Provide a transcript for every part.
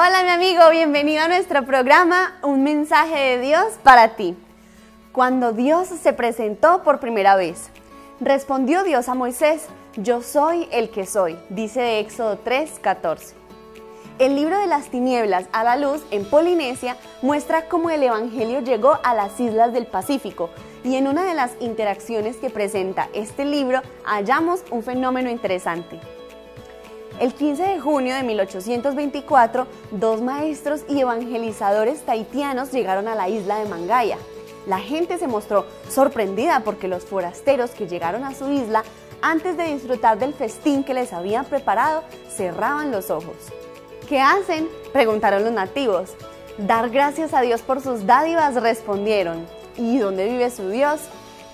Hola mi amigo, bienvenido a nuestro programa Un mensaje de Dios para ti. Cuando Dios se presentó por primera vez, respondió Dios a Moisés, yo soy el que soy, dice de Éxodo 3:14. El libro de las tinieblas a la luz en Polinesia muestra cómo el Evangelio llegó a las islas del Pacífico y en una de las interacciones que presenta este libro hallamos un fenómeno interesante. El 15 de junio de 1824, dos maestros y evangelizadores tahitianos llegaron a la isla de Mangaya. La gente se mostró sorprendida porque los forasteros que llegaron a su isla, antes de disfrutar del festín que les habían preparado, cerraban los ojos. ¿Qué hacen? preguntaron los nativos. Dar gracias a Dios por sus dádivas, respondieron. ¿Y dónde vive su Dios?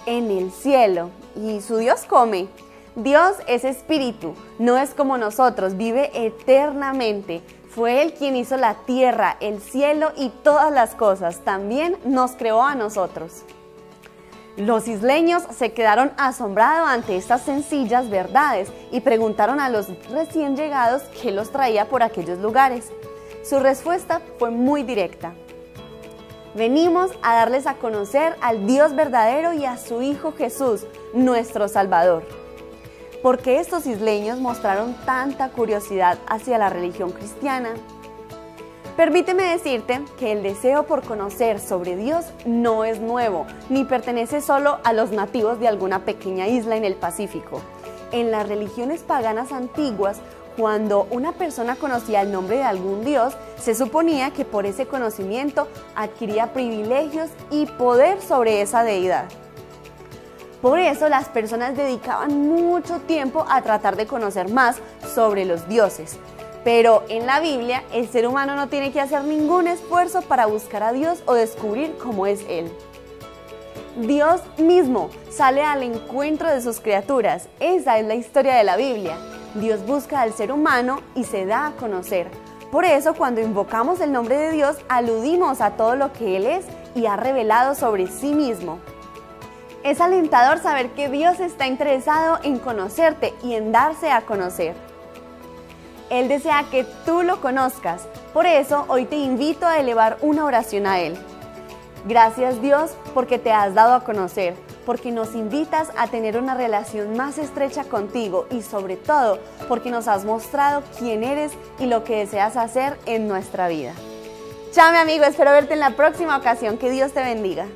En el cielo. ¿Y su Dios come? Dios es espíritu, no es como nosotros, vive eternamente. Fue Él quien hizo la tierra, el cielo y todas las cosas. También nos creó a nosotros. Los isleños se quedaron asombrados ante estas sencillas verdades y preguntaron a los recién llegados qué los traía por aquellos lugares. Su respuesta fue muy directa. Venimos a darles a conocer al Dios verdadero y a su Hijo Jesús, nuestro Salvador. ¿Por qué estos isleños mostraron tanta curiosidad hacia la religión cristiana? Permíteme decirte que el deseo por conocer sobre Dios no es nuevo, ni pertenece solo a los nativos de alguna pequeña isla en el Pacífico. En las religiones paganas antiguas, cuando una persona conocía el nombre de algún dios, se suponía que por ese conocimiento adquiría privilegios y poder sobre esa deidad. Por eso las personas dedicaban mucho tiempo a tratar de conocer más sobre los dioses. Pero en la Biblia el ser humano no tiene que hacer ningún esfuerzo para buscar a Dios o descubrir cómo es Él. Dios mismo sale al encuentro de sus criaturas. Esa es la historia de la Biblia. Dios busca al ser humano y se da a conocer. Por eso cuando invocamos el nombre de Dios aludimos a todo lo que Él es y ha revelado sobre sí mismo. Es alentador saber que Dios está interesado en conocerte y en darse a conocer. Él desea que tú lo conozcas, por eso hoy te invito a elevar una oración a Él. Gracias Dios porque te has dado a conocer, porque nos invitas a tener una relación más estrecha contigo y sobre todo porque nos has mostrado quién eres y lo que deseas hacer en nuestra vida. Chao mi amigo, espero verte en la próxima ocasión. Que Dios te bendiga.